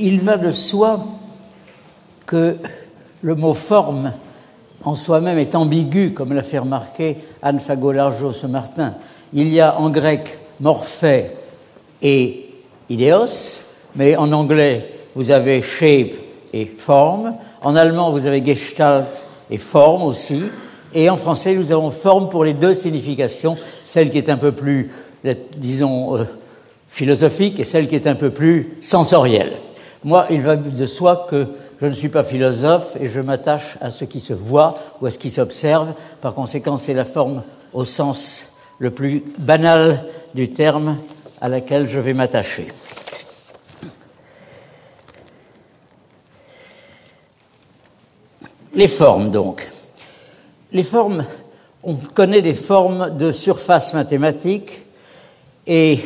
il va de soi que le mot forme en soi-même est ambigu, comme l'a fait remarquer Anne Fagolargeau ce matin. Il y a en grec morphé et idéos, mais en anglais vous avez shape et forme. En allemand vous avez gestalt et forme aussi. Et en français nous avons forme pour les deux significations, celle qui est un peu plus, disons, euh, philosophique et celle qui est un peu plus sensorielle. Moi, il va de soi que je ne suis pas philosophe et je m'attache à ce qui se voit ou à ce qui s'observe. Par conséquent, c'est la forme au sens le plus banal du terme à laquelle je vais m'attacher. Les formes, donc. Les formes, on connaît des formes de surface mathématique et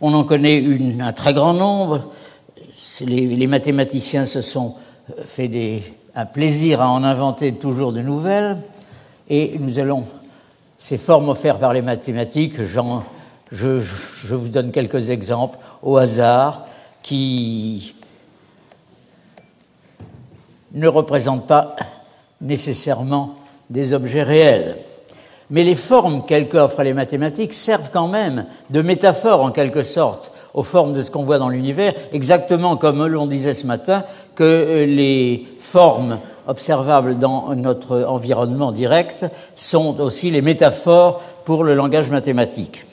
on en connaît un très grand nombre. Les, mathématiciens se sont euh, fait un plaisir à en inventer toujours de nouvelles et nous allons, ces formes offertes par les mathématiques, je, vous donne quelques exemples au hasard qui ne représentent pas nécessairement des objets réels. Mais les formes qu'offrent les mathématiques servent quand même de métaphore en quelque sorte aux formes de ce qu'on voit dans l'univers, exactement comme l'on disait ce matin que euh, les formes observables dans notre environnement direct sont aussi les métaphores pour le langage mathématique.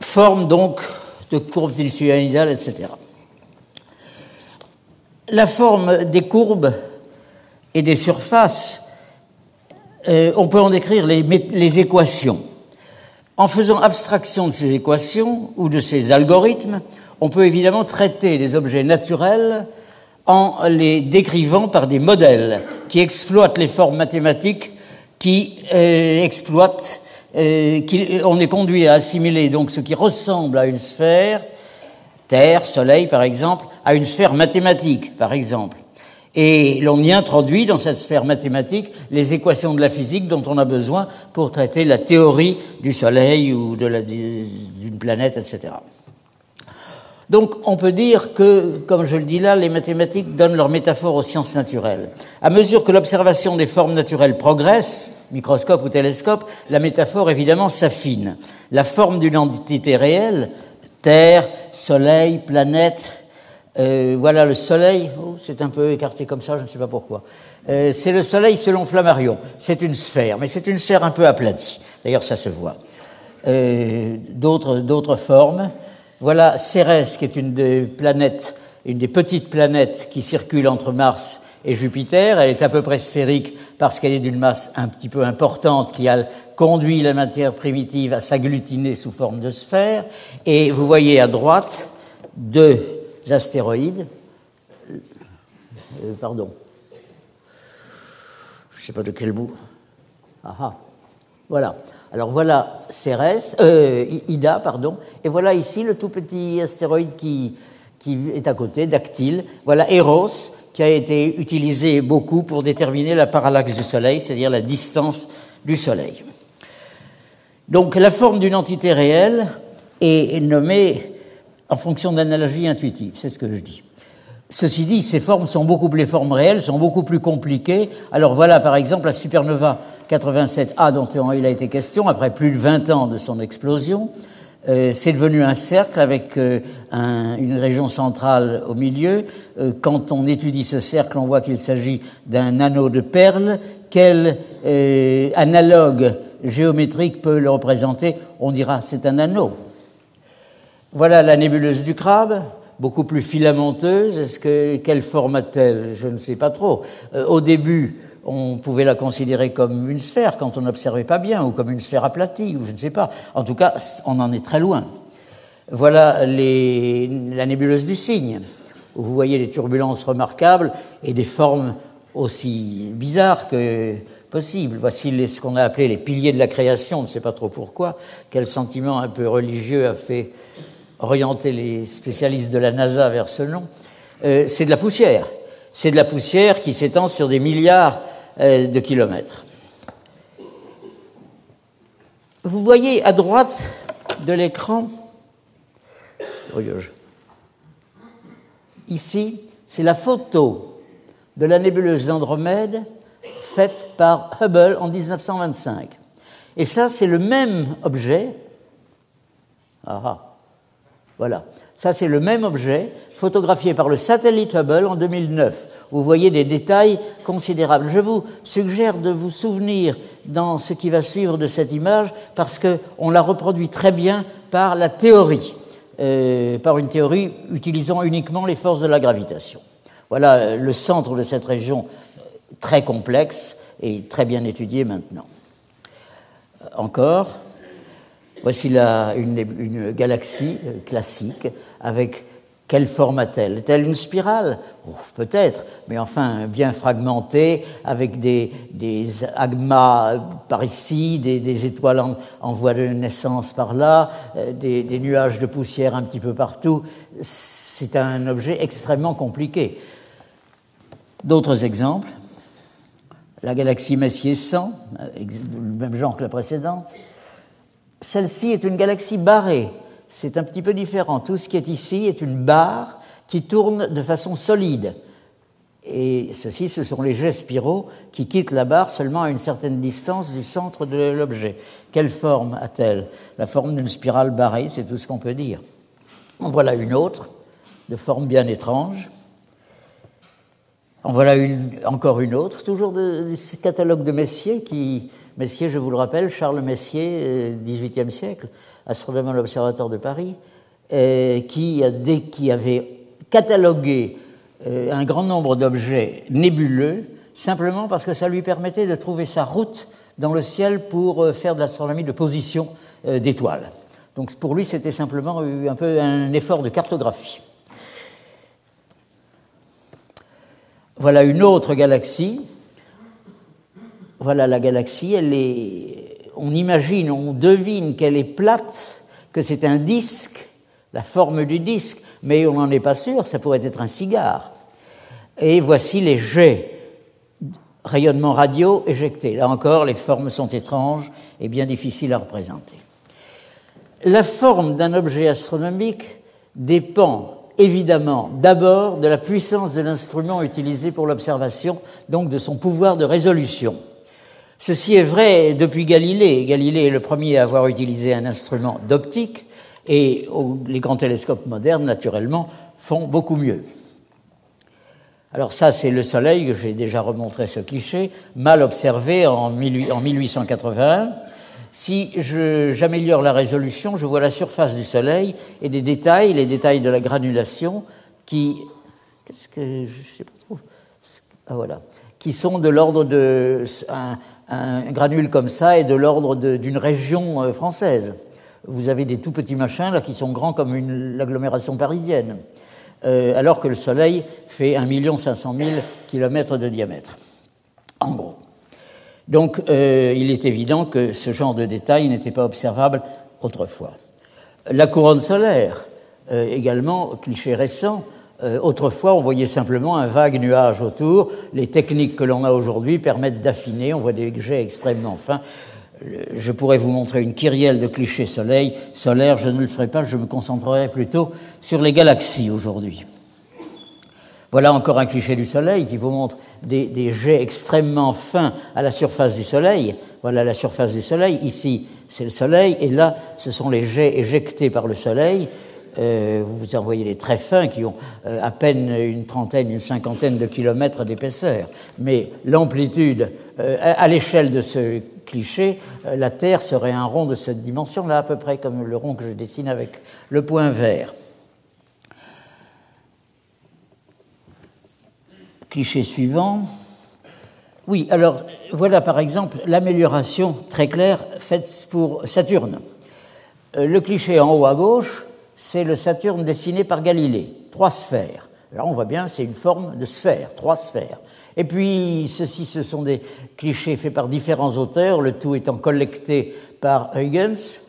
Formes donc de courbes telluriidales, etc. La forme des courbes et des surfaces, euh, on peut en décrire les équations. En faisant abstraction de ces équations ou de ces algorithmes, on peut évidemment traiter les objets naturels en les décrivant par des modèles qui exploitent les formes mathématiques qui euh, exploitent, euh, on est conduit à assimiler donc ce qui ressemble à une sphère, Terre, Soleil par exemple, à une sphère mathématique par exemple. Et l'on y introduit dans cette sphère mathématique les équations de la physique dont on a besoin pour traiter la théorie du Soleil ou d'une planète, etc. Donc on peut dire que, comme je le dis là, les mathématiques donnent leur métaphore aux sciences naturelles. À mesure que l'observation des formes naturelles progresse, microscope ou télescope, la métaphore évidemment s'affine. La forme d'une entité réelle, Terre, Soleil, planète, euh, voilà le soleil, oh, c'est un peu écarté comme ça, je ne sais pas pourquoi. Euh, c'est le soleil selon Flammarion. C'est une sphère, mais c'est une sphère un peu aplatie. D'ailleurs, ça se voit. Euh, d'autres, formes. Voilà Cérès, qui est une des planètes, une des petites planètes qui circulent entre Mars et Jupiter. Elle est à peu près sphérique parce qu'elle est d'une masse un petit peu importante qui a conduit la matière primitive à s'agglutiner sous forme de sphère. Et vous voyez à droite deux astéroïdes. Euh, pardon. Je ne sais pas de quel bout. Ah, ah. Voilà. Alors voilà Cérès, euh, Ida, pardon. Et voilà ici le tout petit astéroïde qui, est à côté, Dactyle. Voilà Eros, qui a été utilisé beaucoup pour déterminer la parallaxe du Soleil, c'est-à-dire la distance du Soleil. Donc la forme d'une entité réelle est nommée en fonction d'analogies intuitives, c'est ce que je dis. Ceci dit, ces formes sont beaucoup plus, les formes réelles sont beaucoup plus compliquées. Alors voilà, par exemple, la supernova 87A dont il a été question, après plus de 20 ans de son explosion, euh, c'est devenu un cercle avec euh, un, une région centrale au milieu. Euh, quand on étudie ce cercle, on voit qu'il s'agit d'un anneau de perles. Quel analogue géométrique peut le représenter? On dira c'est un anneau. Voilà la nébuleuse du crabe, beaucoup plus filamenteuse. Est-ce que quelle forme a-t-elle? Je ne sais pas trop. Euh, au début, on pouvait la considérer comme une sphère quand on n'observait pas bien, ou comme une sphère aplatie, ou je ne sais pas. En tout cas, on en est très loin. Voilà la nébuleuse du cygne, où vous voyez des turbulences remarquables et des formes aussi bizarres que possibles. Voici ce qu'on a appelé les piliers de la création, on ne sait pas trop pourquoi. Quel sentiment un peu religieux a fait orienter les spécialistes de la NASA vers ce nom, euh, c'est de la poussière. C'est de la poussière qui s'étend sur des milliards euh, de kilomètres. Vous voyez à droite de l'écran, oh, Ici, c'est la photo de la nébuleuse d'Andromède faite par Hubble en 1925. Et ça, c'est le même objet. Ah, ah. Voilà. Ça, c'est le même objet photographié par le satellite Hubble en 2009. Vous voyez des détails considérables. Je vous suggère de vous souvenir dans ce qui va suivre de cette image parce qu'on la reproduit très bien par la théorie, euh, par une théorie utilisant uniquement les forces de la gravitation. Voilà euh, le centre de cette région euh, très complexe et très bien étudiée maintenant. Encore, voici une, galaxie galaxie classique avec quelle forme a-t-elle? Est-elle une spirale? Peut-être, mais enfin bien fragmentée, avec des, agmas par ici, des, étoiles en, voie de naissance par là, euh, des, des, nuages de poussière un petit peu partout. C'est un objet extrêmement compliqué. D'autres exemples? La galaxie Messier 100, le même genre que la précédente. Celle-ci est une galaxie barrée c'est un petit peu différent. Tout ce qui est ici est une barre qui tourne de façon solide. Et ceci, ce sont les jets spiraux qui quittent la barre seulement à une certaine distance du centre de l'objet. Quelle forme a-t-elle? La forme d'une spirale barrée, c'est tout ce qu'on peut dire. En voilà une autre, de forme bien étrange. En voilà encore une autre, toujours de, ce catalogue de Messier, qui, Messier, je vous le rappelle, Charles Messier, XVIIIe siècle, astronome à l'Observatoire de Paris, euh, qui, qui, avait catalogué euh, un grand nombre d'objets nébuleux, simplement parce que ça lui permettait de trouver sa route dans le ciel pour euh, faire de l'astronomie de position d'étoiles. Donc pour lui, c'était simplement un peu un effort de cartographie. Voilà une autre galaxie. Voilà la galaxie, elle est on imagine, on devine qu'elle est plate, que c'est un disque, la forme du disque, mais on n'en est pas sûr, ça pourrait être un cigare. Et voici les jets, rayonnement radio éjectés. Là encore, les formes sont étranges et bien difficiles à représenter. La forme d'un objet astronomique dépend évidemment d'abord de la puissance de l'instrument utilisé pour l'observation, donc de son pouvoir de résolution. Ceci est vrai depuis Galilée. Galilée est le premier à avoir utilisé un instrument d'optique et les grands télescopes modernes, naturellement, font beaucoup mieux. Alors ça, c'est le Soleil, j'ai déjà remontré ce cliché, mal observé en 1881. Si j'améliore la résolution, je vois la surface du Soleil et des détails, les détails de la granulation, qui... Qu'est-ce que... Je sais pas trop. Ah voilà. Qui sont de l'ordre de granule comme ça est de l'ordre d'une région euh, française. Vous avez des tout petits machins là qui sont grands comme l'agglomération parisienne, euh, alors que le Soleil fait 1 500 000 kilomètres de diamètre, en gros. Donc euh, il est évident que ce genre de détails n'était pas observable autrefois. La couronne solaire, également cliché récent, euh, autrefois, on voyait simplement un vague nuage autour. Les techniques que l'on a aujourd'hui permettent d'affiner. On voit des jets extrêmement fins. Euh, je pourrais vous montrer une kyrielle de clichés soleil, solaire. Je ne le ferai pas. Je me concentrerai plutôt sur les galaxies aujourd'hui. Voilà encore un cliché du Soleil qui vous montre des, des, jets extrêmement fins à la surface du Soleil. Voilà la surface du Soleil. Ici, c'est le Soleil, et là, ce sont les jets éjectés par le Soleil. Euh, vous envoyez des très fins qui ont euh, à peine une trentaine, une cinquantaine de kilomètres d'épaisseur. Mais l'amplitude, euh, à l'échelle de ce cliché, la Terre serait un rond de cette dimension-là, à peu près comme le rond que je dessine avec le point vert. Cliché suivant. Oui, alors voilà par exemple l'amélioration très claire faite pour Saturne. Le cliché en haut à gauche c'est le Saturne dessiné par Galilée, trois sphères. Alors on voit bien, c'est une forme de sphère, trois sphères. Et puis, ceci, ce sont des clichés faits par différents auteurs, le tout étant collecté par Huygens,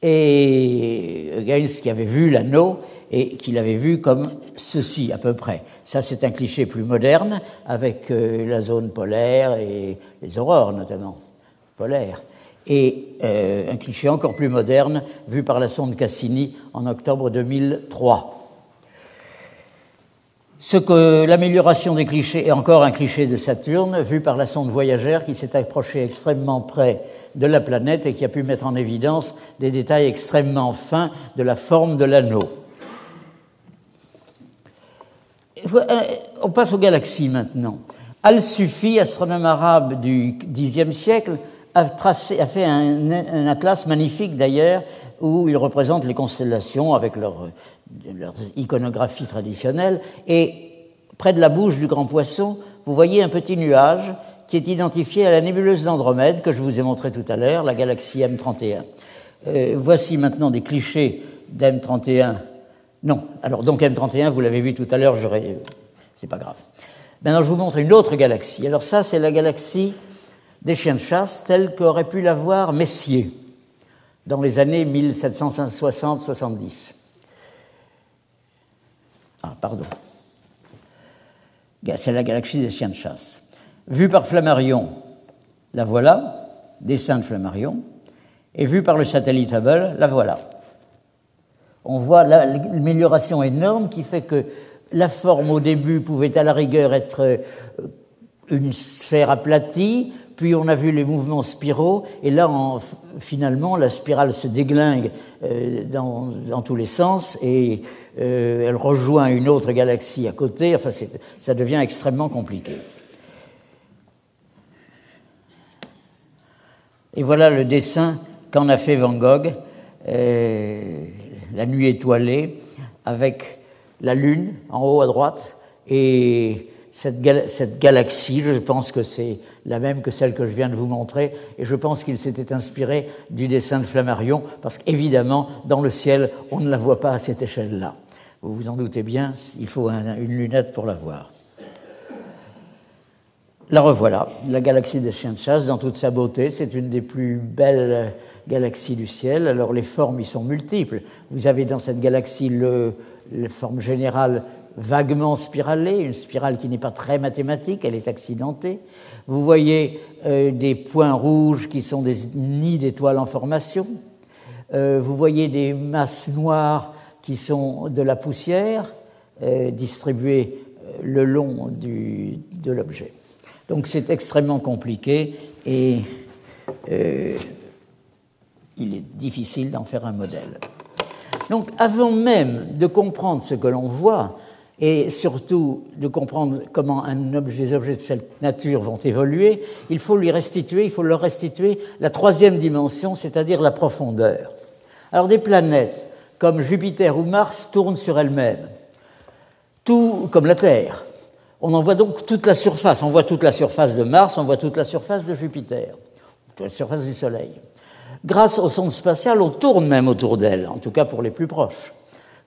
et Huygens qui avait vu l'anneau et qui l'avait vu comme ceci à peu près. Ça, c'est un cliché plus moderne, avec euh, la zone polaire et les aurores notamment, polaires et euh, un cliché encore plus moderne vu par la sonde Cassini en octobre 2003. ce que l'amélioration des clichés est encore un cliché de Saturne, vu par la sonde voyagère qui s'est approchée extrêmement près de la planète et qui a pu mettre en évidence des détails extrêmement fins de la forme de l'anneau. Euh, on passe aux galaxies maintenant. Al-Sufi, astronome arabe du Xe siècle, a, tracé, a fait un, un atlas magnifique d'ailleurs où il représente les constellations avec leur, leur, iconographie traditionnelle. Et près de la bouche du grand poisson, vous voyez un petit nuage qui est identifié à la nébuleuse d'Andromède que je vous ai montré tout à l'heure, la galaxie M31. Euh, voici maintenant des clichés d'M31. Non, alors donc M31, vous l'avez vu tout à l'heure, j'aurais. C'est pas grave. Maintenant, je vous montre une autre galaxie. Alors, ça, c'est la galaxie des chiens de chasse, telle qu'aurait pu la voir Messier dans les années 1760-70. Ah, pardon. C'est la galaxie des chiens de chasse. Vue par Flammarion, la voilà, dessin de Flammarion, et vue par le satellite Hubble, la voilà. On voit l'amélioration énorme qui fait que la forme au début pouvait à la rigueur être euh, une sphère aplatie, puis on a vu les mouvements spiraux, et là, finalement, la spirale se déglingue euh, dans, tous les sens, et euh, elle rejoint une autre galaxie à côté, enfin, ça devient extrêmement compliqué. Et voilà le dessin qu'en a fait Van Gogh, euh, la nuit étoilée, avec la Lune en haut à droite, et cette, galaxie, je pense que c'est la même que celle que je viens de vous montrer, et je pense qu'il s'était inspiré du dessin de Flammarion, parce qu'évidemment, dans le ciel, on ne la voit pas à cette échelle-là. Vous vous en doutez bien, il faut une lunette pour la voir. La revoilà, la galaxie des chiens de chasse dans toute sa beauté. C'est une des plus belles galaxies du ciel. Alors les formes y sont multiples. Vous avez dans cette galaxie le, la forme générale vaguement spiralée, une spirale qui n'est pas très mathématique, elle est accidentée. Vous voyez euh, des points rouges qui sont des nids d'étoiles en formation. Euh, vous voyez des masses noires qui sont de la poussière euh, distribuée euh, le long du, de l'objet. Donc c'est extrêmement compliqué et il est difficile d'en faire un modèle. Donc avant même de comprendre ce que l'on voit, et surtout de comprendre comment un objet, les objets de cette nature vont évoluer, il faut lui restituer, il faut leur restituer la troisième dimension, c'est-à-dire la profondeur. Alors des planètes comme Jupiter ou Mars tournent sur elles-mêmes, tout comme la Terre. On en voit donc toute la surface. On voit toute la surface de Mars, on voit toute la surface de Jupiter, toute la surface du Soleil. Grâce au sonde spatial, on tourne même autour d'elles, en tout cas pour les plus proches,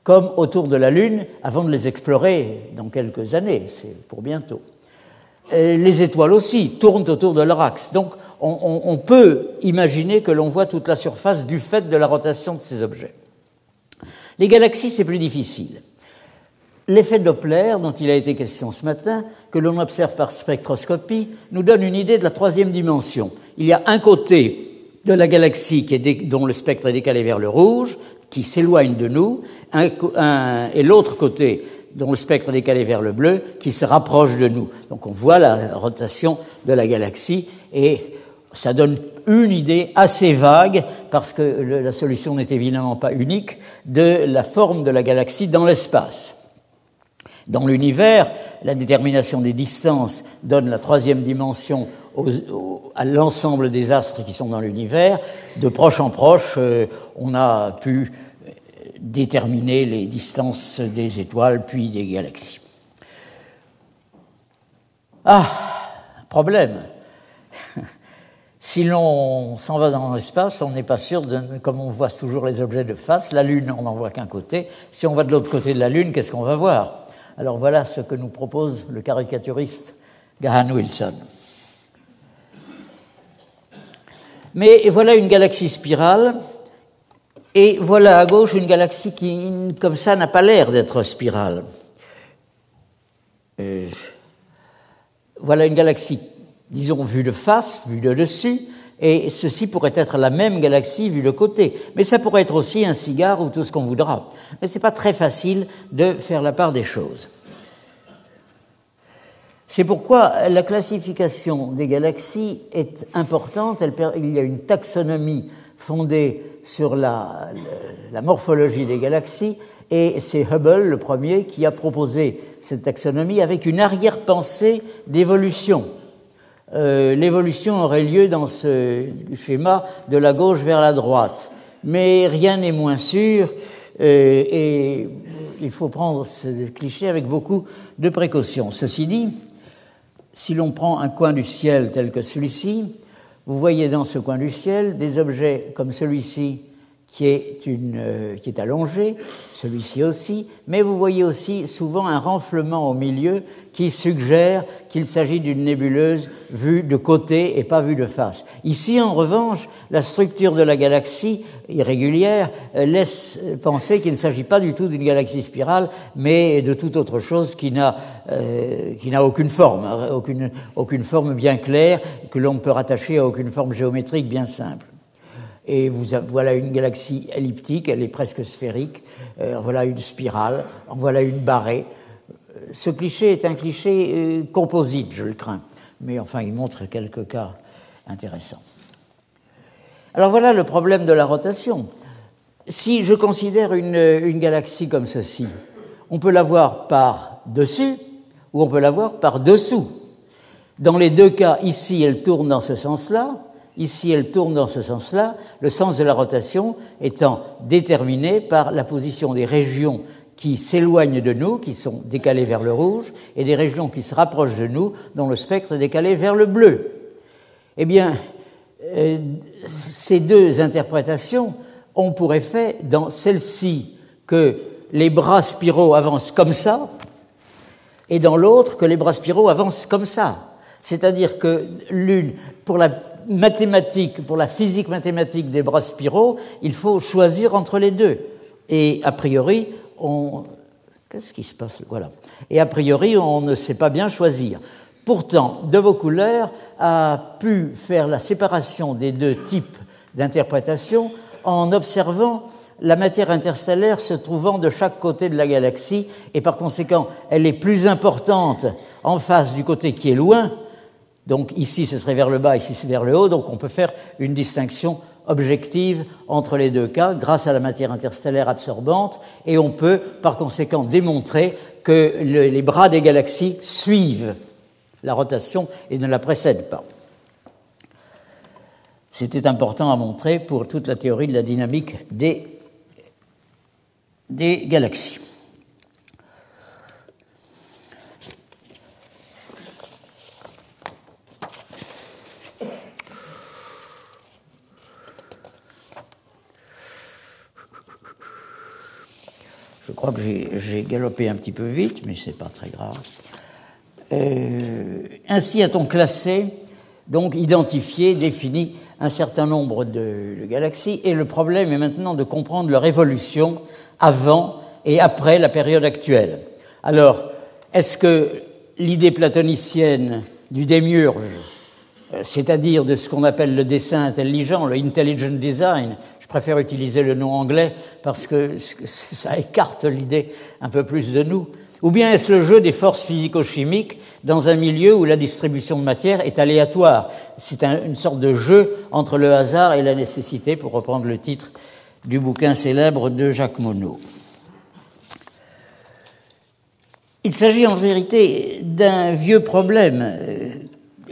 comme autour de la Lune avant de les explorer dans quelques années, c'est pour bientôt. les étoiles aussi tournent autour de leur axe. Donc on, on peut imaginer que l'on voit toute la surface du fait de la rotation de ces objets. Les galaxies, c'est plus difficile. L'effet Doppler, dont il a été question ce matin, que l'on observe par spectroscopie, nous donne une idée de la troisième dimension. Il y a un côté de la galaxie qui est dont le spectre est décalé vers le rouge, qui s'éloigne de nous, et l'autre côté dont le spectre est décalé vers le bleu, qui se rapproche de nous. Donc on voit la rotation de la galaxie et ça donne une idée assez vague, parce que la solution n'est évidemment pas unique, de la forme de la galaxie dans l'espace. Dans l'univers, la détermination des distances donne la troisième dimension à l'ensemble des astres qui sont dans l'univers. De proche en proche, euh, on a pu euh, déterminer les distances des étoiles puis des galaxies. Ah, problème. Si l'on s'en va dans l'espace, on n'est pas sûr, de, comme on voit toujours les objets de face, la Lune, on n'en voit qu'un côté. Si on va de l'autre côté de la Lune, qu'est-ce qu'on va voir? Alors voilà ce que nous propose le caricaturiste Gahan Wilson. Mais voilà une galaxie spirale, et voilà à gauche une galaxie qui, comme ça, n'a pas l'air d'être spirale. Euh, voilà une galaxie disons, vue de face, vue de dessus, et ceci pourrait être la même galaxie vue de côté. Mais ça pourrait être aussi un cigare ou tout ce qu'on voudra. Mais c'est pas très facile de faire la part des choses. C'est pourquoi la classification des galaxies est importante. il y a une taxonomie fondée sur la, morphologie des galaxies, et c'est Hubble, le premier, qui a proposé cette taxonomie avec une arrière-pensée d'évolution. Euh, l'évolution aurait lieu dans ce schéma de la gauche vers la droite. Mais rien n'est moins sûr euh, et il faut prendre ce cliché avec beaucoup de précaution. Ceci dit, si l'on prend un coin du ciel tel que celui-ci, vous voyez dans ce coin du ciel des objets comme celui-ci qui est, une, euh, qui est allongé, celui-ci aussi, mais vous voyez aussi souvent un renflement au milieu qui suggère qu'il s'agit d'une nébuleuse vue de côté et pas vue de face. Ici, en revanche, la structure de la galaxie irrégulière euh, laisse penser qu'il ne s'agit pas du tout d'une galaxie spirale, mais de toute autre chose qui n'a euh, qui n'a aucune forme, aucune, aucune forme bien claire que l'on peut rattacher à aucune forme géométrique bien simple et voilà une galaxie elliptique, elle est presque sphérique, euh, voilà une spirale, voilà une barrée. Euh, ce cliché est un cliché euh, composite, je le crains, mais enfin il montre quelques cas intéressants. Alors voilà le problème de la rotation. Si je considère une, une galaxie comme ceci, on peut la voir par dessus ou on peut la voir par dessous. Dans les deux cas, ici, elle tourne dans ce sens-là, Ici, elle tourne dans ce sens-là, le sens de la rotation étant déterminé par la position des régions qui s'éloignent de nous, qui sont décalées vers le rouge, et des régions qui se rapprochent de nous, dont le spectre est décalé vers le bleu. Eh bien, euh, ces deux interprétations ont pour effet, dans celle-ci, que les bras spiraux avancent comme ça, et dans l'autre, que les bras spiraux avancent comme ça. C'est-à-dire que l'une, pour la mathématique, pour la physique mathématique des bras spiraux, il faut choisir entre les deux. Et a priori, on. Qu'est-ce qui se passe Voilà. Et a priori, on ne sait pas bien choisir. Pourtant, De Vaucouleurs a pu faire la séparation des deux types d'interprétation en observant la matière interstellaire se trouvant de chaque côté de la galaxie, et par conséquent, elle est plus importante en face du côté qui est loin, donc ici, ce serait vers le bas, ici, c'est vers le haut. Donc on peut faire une distinction objective entre les deux cas grâce à la matière interstellaire absorbante et on peut par conséquent démontrer que les bras des galaxies suivent la rotation et ne la précèdent pas. C'était important à montrer pour toute la théorie de la dynamique des, galaxies. Je crois que j'ai galopé un petit peu vite, mais ce n'est pas très grave. Euh, ainsi a-t-on classé, donc identifié, défini un certain nombre de, galaxies, et le problème est maintenant de comprendre leur évolution avant et après la période actuelle. Alors, est-ce que l'idée platonicienne du démiurge, c'est-à-dire de ce qu'on appelle le dessin intelligent, le intelligent design, préfère utiliser le nom anglais parce que ça écarte l'idée un peu plus de nous. Ou bien est-ce le jeu des forces physico-chimiques dans un milieu où la distribution de matière est aléatoire? C'est une sorte de jeu entre le hasard et la nécessité, pour reprendre le titre du bouquin célèbre de Jacques Monod. Il s'agit en vérité d'un vieux problème euh,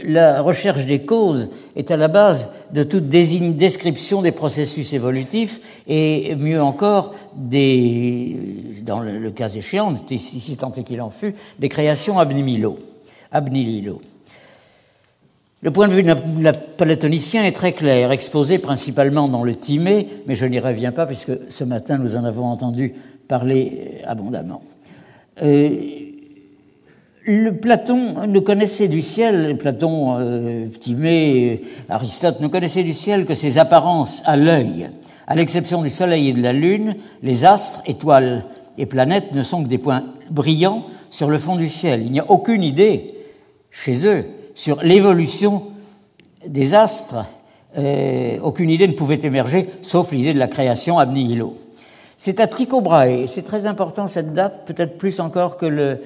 la recherche des causes est à la base de toute description des processus évolutifs et mieux encore des, dans le, cas échéant, si tant est qu'il en fut, des créations ab nihilo. Le point de vue de la platonicien est très clair, exposé principalement dans le Timée, mais je n'y reviens pas puisque ce matin nous en avons entendu parler abondamment. Euh, le Platon ne connaissait du ciel, Platon, euh, Aristote ne connaissaient du ciel que ses apparences à l'œil. À l'exception du Soleil et de la Lune, les astres, étoiles et planètes ne sont que des points brillants sur le fond du ciel. Il n'y a aucune idée chez eux sur l'évolution des astres. Euh, aucune idée ne pouvait émerger, sauf l'idée de la création ab nihilo. C'est à Tycho Brahe, c'est très important cette date, peut-être plus encore que le,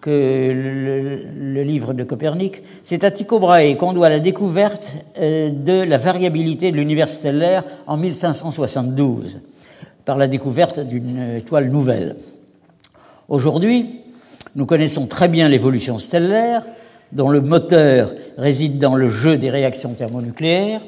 que le, livre de Copernic. C'est à Tycho Brahe qu'on doit la découverte euh, de la variabilité de l'univers stellaire en 1572, par la découverte d'une étoile nouvelle. Aujourd'hui, nous connaissons très bien l'évolution stellaire, dont le moteur réside dans le jeu des réactions thermonucléaires.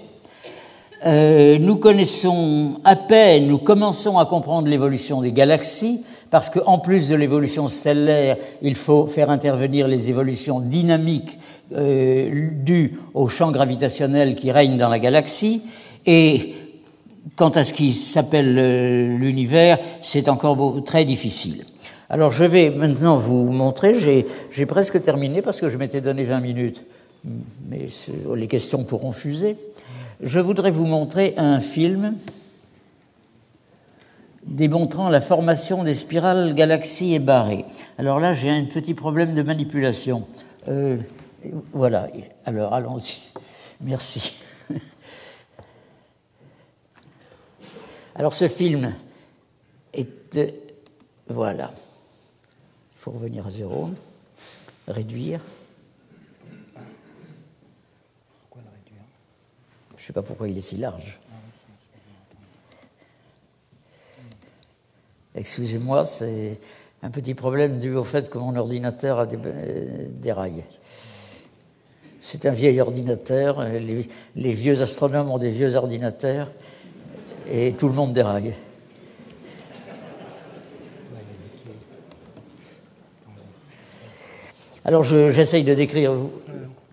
Euh, nous connaissons à peine, nous commençons à comprendre l'évolution des galaxies, parce qu'en plus de l'évolution stellaire, il faut faire intervenir les évolutions dynamiques euh, dues au champ gravitationnel qui règne dans la galaxie. Et quant à ce qui s'appelle euh, l'univers, c'est encore très difficile. Alors je vais maintenant vous montrer, j'ai presque terminé parce que je m'étais donné 20 minutes, mais les questions pourront fuser. Je voudrais vous montrer un film démontrant la formation des spirales galaxies et barrées. Alors là, j'ai un petit problème de manipulation. Euh, voilà, alors allons-y. Merci. Alors ce film est... Voilà. Il faut revenir à zéro, réduire. Pourquoi le réduire Je ne sais pas pourquoi il est si large. Excusez-moi, c'est un petit problème dû au fait que mon ordinateur a déraillé. C'est un vieil ordinateur, les, vieux astronomes ont des vieux ordinateurs et tout le monde déraille. Alors j'essaye de décrire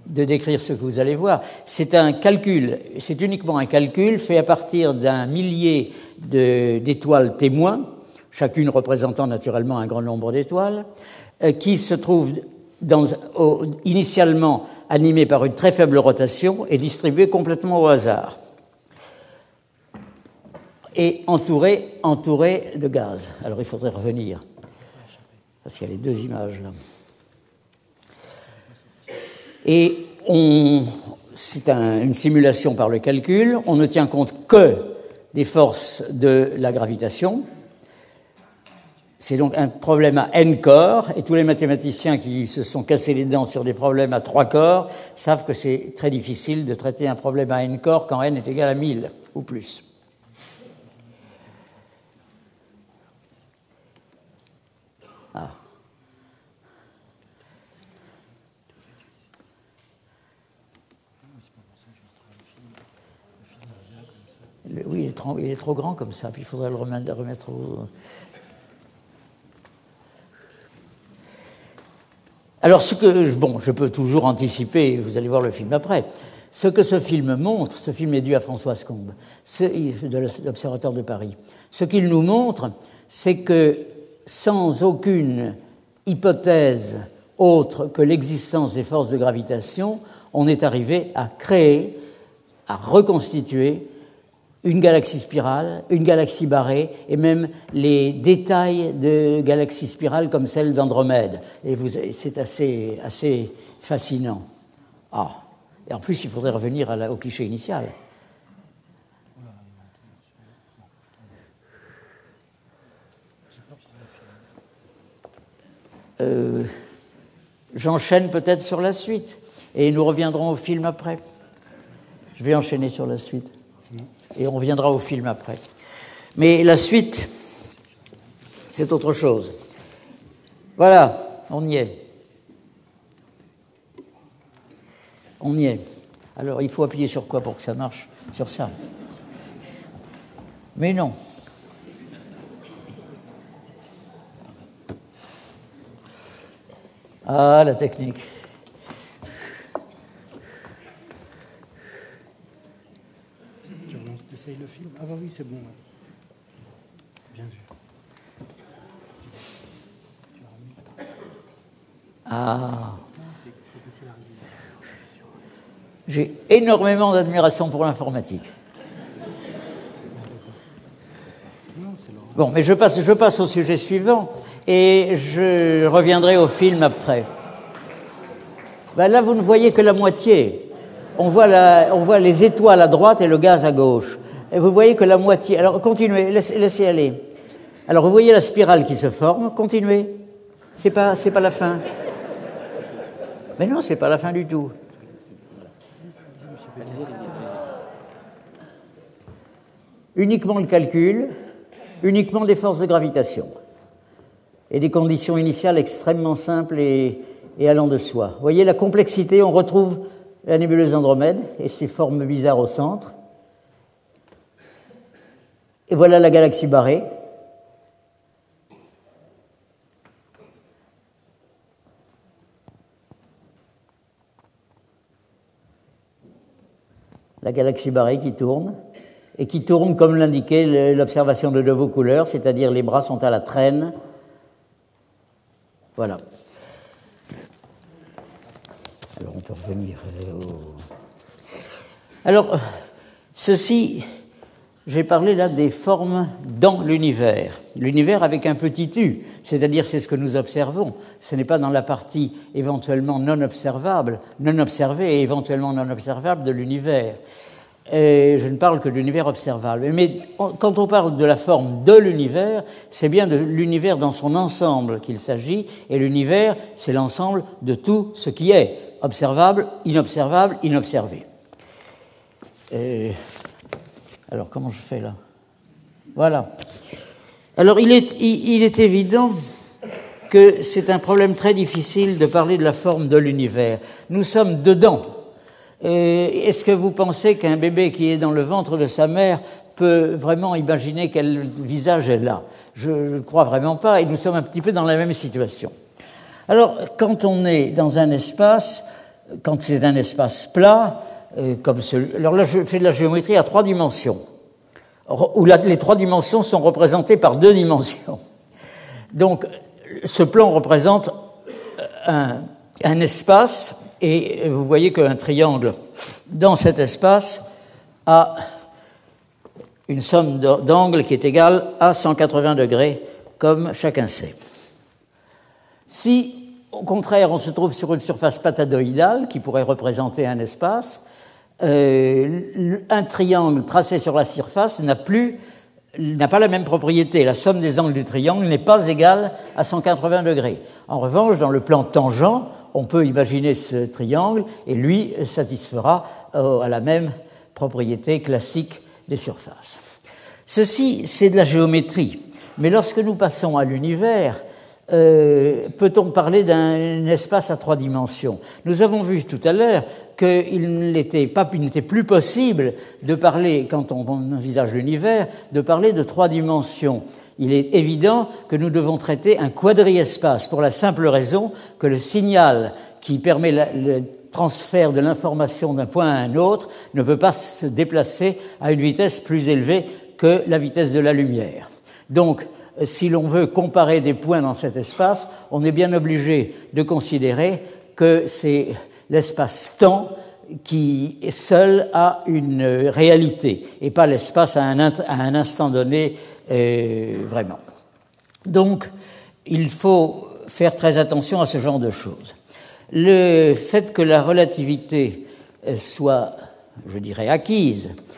de décrire ce que vous allez voir. C'est un calcul, c'est uniquement un calcul fait à partir d'un millier d'étoiles témoins, chacune représentant naturellement un grand nombre d'étoiles, euh, qui se trouvent dans, initialement animées par une très faible rotation et distribuées complètement au hasard, et entourées, entourées de gaz. Alors il faudrait revenir, parce qu'il y a les deux images là. Et c'est une simulation par le calcul, on ne tient compte que des forces de la gravitation. C'est donc un problème à n corps, et tous les mathématiciens qui se sont cassés les dents sur des problèmes à trois corps savent que c'est très difficile de traiter un problème à n corps quand n est égal à 1000 ou plus. oui, il est, trop, il est, trop, grand comme ça, puis il faudrait le remettre au... Alors, ce que, bon, je peux toujours anticiper, vous allez voir le film après. Ce que ce film montre, ce film est dû à Françoise Combe, de l'Observatoire de Paris. Ce qu'il nous montre, c'est que sans aucune hypothèse autre que l'existence des forces de gravitation, on est arrivé à créer, à reconstituer une galaxie spirale, une galaxie barrée, et même les détails de galaxies spirales comme celle d'Andromède. Et c'est assez, assez fascinant. Ah, et en plus, il faudrait revenir au cliché initial. Euh, j'enchaîne peut-être sur la suite, et nous reviendrons au film après. Je vais enchaîner sur la suite et on reviendra au film après. Mais la suite, c'est autre chose. Voilà, on y est. On y est. Alors, il faut appuyer sur quoi pour que ça marche? Sur ça. Mais non. Ah, la technique. Ah bah oui, c'est bon. Bien vu. Ah. J'ai énormément d'admiration pour l'informatique. Bon, mais je passe, je passe au sujet suivant et je reviendrai au film après. Ben là, vous ne voyez que la moitié. On voit les étoiles à droite et le gaz à gauche. Et vous voyez que la moitié. Alors continuez, laissez, aller. Alors vous voyez la spirale qui se forme. Continuez. C'est pas, c'est pas la fin. Mais non, c'est pas la fin du tout. Uniquement le calcul, uniquement des forces de gravitation et des conditions initiales extrêmement simples et, et allant de soi. Vous voyez la complexité, on retrouve la nébuleuse Andromède et ses formes bizarres au centre. Et voilà la galaxie barrée. La galaxie barrée qui tourne, et qui tourne comme l'indiquait l'observation de vos couleurs, c'est-à-dire les bras sont à la traîne. Voilà. Alors on peut revenir euh, au... Alors, ceci, j'ai parlé là des formes dans l'univers. L'univers avec un petit u, c'est-à-dire c'est ce que nous observons. Ce n'est pas dans la partie éventuellement non observable, non observée et éventuellement non observable de l'univers. Et je ne parle que de l'univers observable. Mais quand on parle de la forme de l'univers, c'est bien de l'univers dans son ensemble qu'il s'agit, et l'univers, c'est l'ensemble de tout ce qui est observable, inobservable, inobservé. Alors, comment je fais là? Voilà. Alors, il est, il est évident que c'est un problème très difficile de parler de la forme de l'univers. Nous sommes dedans est-ce que vous pensez qu'un bébé qui est dans le ventre de sa mère peut vraiment imaginer quel visage elle a? Je ne crois vraiment pas, et nous sommes un petit peu dans la même situation. Alors, quand on est dans un espace, quand c'est un espace plat, euh, comme. Alors là, je fais de la géométrie à trois dimensions, où les trois dimensions sont représentées par deux dimensions. Donc, ce plan représente un, un espace et vous voyez qu'un triangle dans cet espace a une somme d'angles qui est égale à 180 degrés, comme chacun sait. Si, au contraire, on se trouve sur une surface patadoïdale, qui pourrait représenter un espace, euh, un triangle tracé sur la surface n'a plus n'a pas la même propriété. La somme des angles du triangle n'est pas égale à 180 degrés. En revanche, dans le plan tangent, on peut imaginer ce triangle et lui satisfera euh, à la même propriété classique des surfaces. Ceci, c'est de la géométrie. Mais lorsque nous passons à l'univers, euh, peut-on parler d'un espace à trois dimensions? Nous avons vu tout à l'heure qu'il n'était pas, il n'était plus possible de parler, quand on envisage l'univers, de parler de trois dimensions il est évident que nous devons traiter un quadriespace pour la simple raison que le signal qui permet le transfert de l'information d'un point à un autre ne peut pas se déplacer à une vitesse plus élevée que la vitesse de la lumière. Donc, si l'on veut comparer des points dans cet espace, on est bien obligé de considérer que c'est l'espace-temps qui seul a une réalité et pas l'espace à, un instant donné vraiment. Donc, il faut faire très attention à ce genre de choses. Le fait que la relativité soit, je dirais, acquise, euh,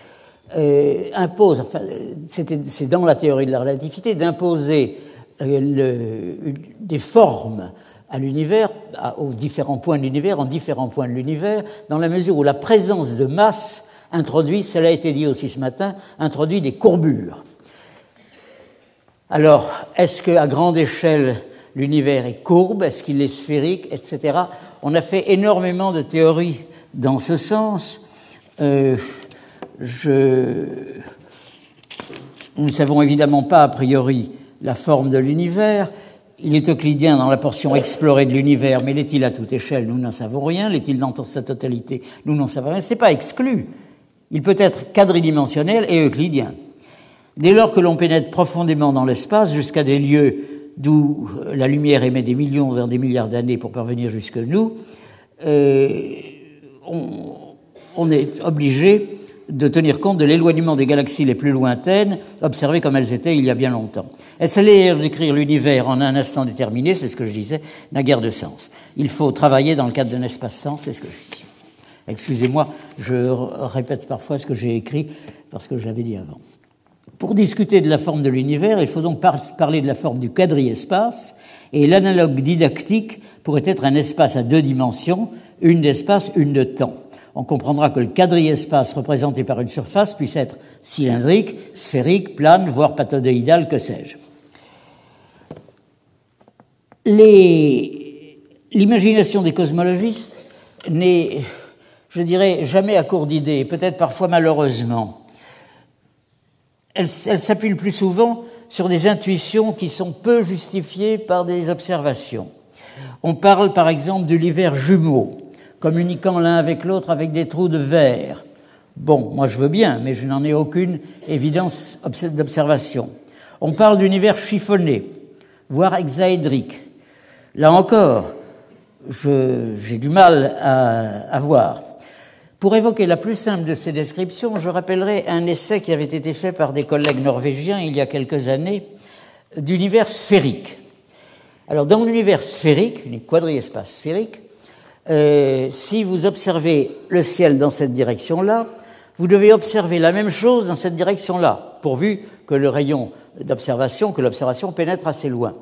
impose, enfin, c'est dans la théorie de la relativité, d'imposer euh, des formes à l'univers, aux différents points de l'univers, en différents points de l'univers, dans la mesure où la présence de masse introduit, cela a été dit aussi ce matin, introduit des courbures. Alors, est-ce qu'à grande échelle, l'univers est courbe? Est-ce qu'il est sphérique? Etc. On a fait énormément de théories dans ce sens. Euh, je... Nous ne savons évidemment pas a priori la forme de l'univers. Il est euclidien dans la portion explorée de l'univers, mais l'est-il à toute échelle? Nous n'en savons rien. L'est-il dans sa totalité? Nous n'en savons rien. C'est pas exclu. Il peut être quadridimensionnel et euclidien. Dès lors que l'on pénètre profondément dans l'espace, jusqu'à des lieux d'où la lumière émet des millions, vers des milliards d'années pour parvenir jusque nous, euh, on, on, est obligé de tenir compte de l'éloignement des galaxies les plus lointaines, observées comme elles étaient il y a bien longtemps. Essayer d'écrire l'univers en un instant déterminé, c'est ce que je disais, n'a guère de sens. Il faut travailler dans le cadre d'un espace-temps, c'est ce que je dis. Excusez-moi, je répète parfois ce que j'ai écrit parce que j'avais dit avant. Pour discuter de la forme de l'univers, il faut donc parler de la forme du quadri-espace, et l'analogue didactique pourrait être un espace à deux dimensions, une d'espace, une de temps. On comprendra que le quadri-espace représenté par une surface puisse être cylindrique, sphérique, plane, voire pathodéidal, que sais-je. L'imagination des cosmologistes n'est, je dirais, jamais à court d'idées, peut-être parfois malheureusement. Elle, elle s'appuie le plus souvent sur des intuitions qui sont peu justifiées par des observations. On parle par exemple de l'hiver jumeau, communiquant l'un avec l'autre avec des trous de verre. Bon, moi je veux bien, mais je n'en ai aucune évidence d'observation. On parle d'univers chiffonné, voire hexaédrique. Là encore, j'ai du mal à, voir. Pour évoquer la plus simple de ces descriptions, je rappellerai un essai qui avait été fait par des collègues norvégiens il y a quelques années d'univers sphérique. Alors, dans l'univers sphérique, une quadri-espace sphérique, euh, si vous observez le ciel dans cette direction-là, vous devez observer la même chose dans cette direction-là, pourvu que le rayon d'observation, que l'observation pénètre assez loin.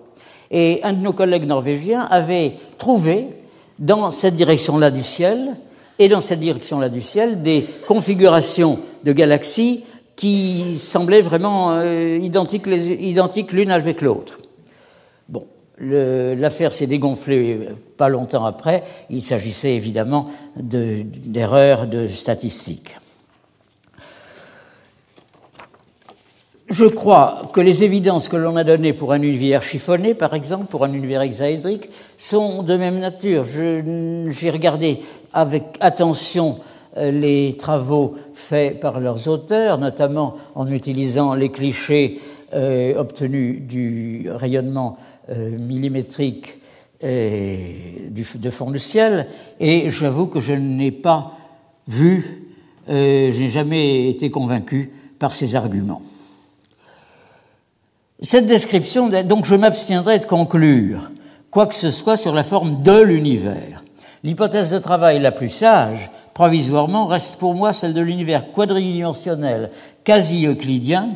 Et un de nos collègues norvégiens avait trouvé dans cette direction-là du ciel et dans cette direction-là du ciel des configurations de galaxies qui semblaient vraiment euh, identiques l'une avec l'autre. Bon, l'affaire s'est dégonflée pas longtemps après. Il s'agissait évidemment d'erreurs de, de statistiques. Je crois que les évidences que l'on a données pour un univers chiffonné, par exemple, pour un univers hexaédrique, sont de même nature. J'ai regardé avec attention euh, les travaux faits par leurs auteurs, notamment en utilisant les clichés euh, obtenus du rayonnement euh, millimétrique du, de fond du ciel, et j'avoue que je n'ai pas vu, je n'ai jamais été convaincu par ces arguments. Cette description, donc je m'abstiendrai de conclure quoi que ce soit sur la forme de l'univers. L'hypothèse de travail la plus sage, provisoirement, reste pour moi celle de l'univers quadridimensionnel quasi-euclidien,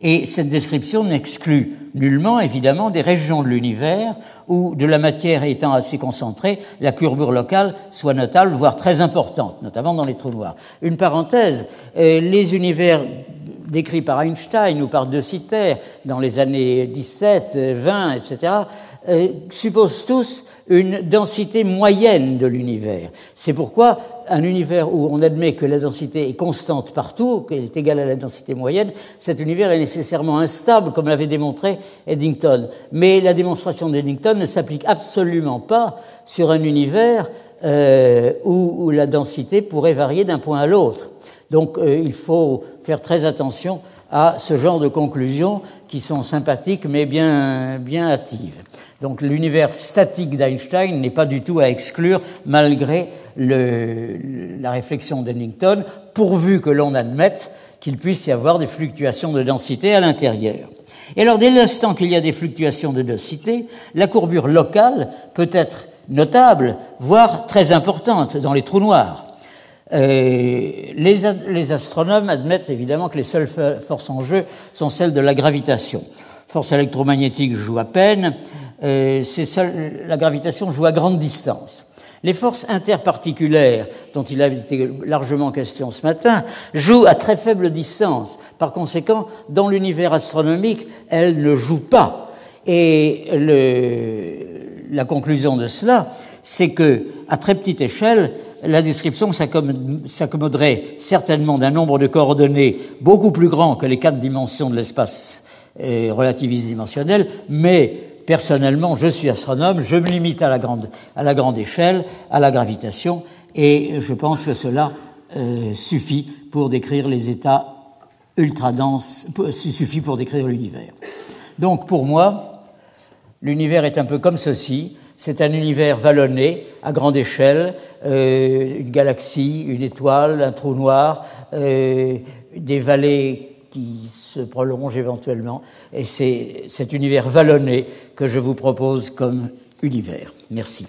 et cette description n'exclut nullement, évidemment, des régions de l'univers où, de la matière étant assez concentrée, la courbure locale soit notable, voire très importante, notamment dans les trous noirs. Une parenthèse, euh, les univers décrits par Einstein ou par De Sitter dans les années 17, 20, etc., supposent tous une densité moyenne de l'univers. C'est pourquoi un univers où on admet que la densité est constante partout, qu'elle est égale à la densité moyenne, cet univers est nécessairement instable, comme l'avait démontré Eddington. Mais la démonstration d'Eddington ne s'applique absolument pas sur un univers euh, où, la densité pourrait varier d'un point à l'autre. Donc euh, il faut faire très attention à ce genre de conclusions qui sont sympathiques mais bien, bien hâtives. Donc l'univers statique d'Einstein n'est pas du tout à exclure malgré le, la réflexion d'Ennington, pourvu que l'on admette qu'il puisse y avoir des fluctuations de densité à l'intérieur. Et alors dès l'instant qu'il y a des fluctuations de densité, la courbure locale peut être notable, voire très importante dans les trous noirs. Les, les, astronomes admettent évidemment que les seules forces en jeu sont celles de la gravitation. Force électromagnétique joue à peine, euh, seul, la gravitation joue à grande distance. Les forces interparticulaires, dont il a été largement question ce matin, jouent à très faible distance. Par conséquent, dans l'univers astronomique, elles ne jouent pas. Et le, la conclusion de cela, c'est que, à très petite échelle, la description s'accommoderait certainement d'un nombre de coordonnées beaucoup plus grand que les quatre dimensions de l'espace euh, relativiste dimensionnel, mais Personnellement, je suis astronome, je me limite à la grande, à la grande échelle, à la gravitation, et je pense que cela euh, suffit pour décrire les états ultra denses, suffit pour décrire l'univers. Donc pour moi, l'univers est un peu comme ceci. C'est un univers vallonné à grande échelle, euh, une galaxie, une étoile, un trou noir, euh, des vallées qui se prolonge éventuellement. Et c'est cet univers vallonné que je vous propose comme univers. Merci.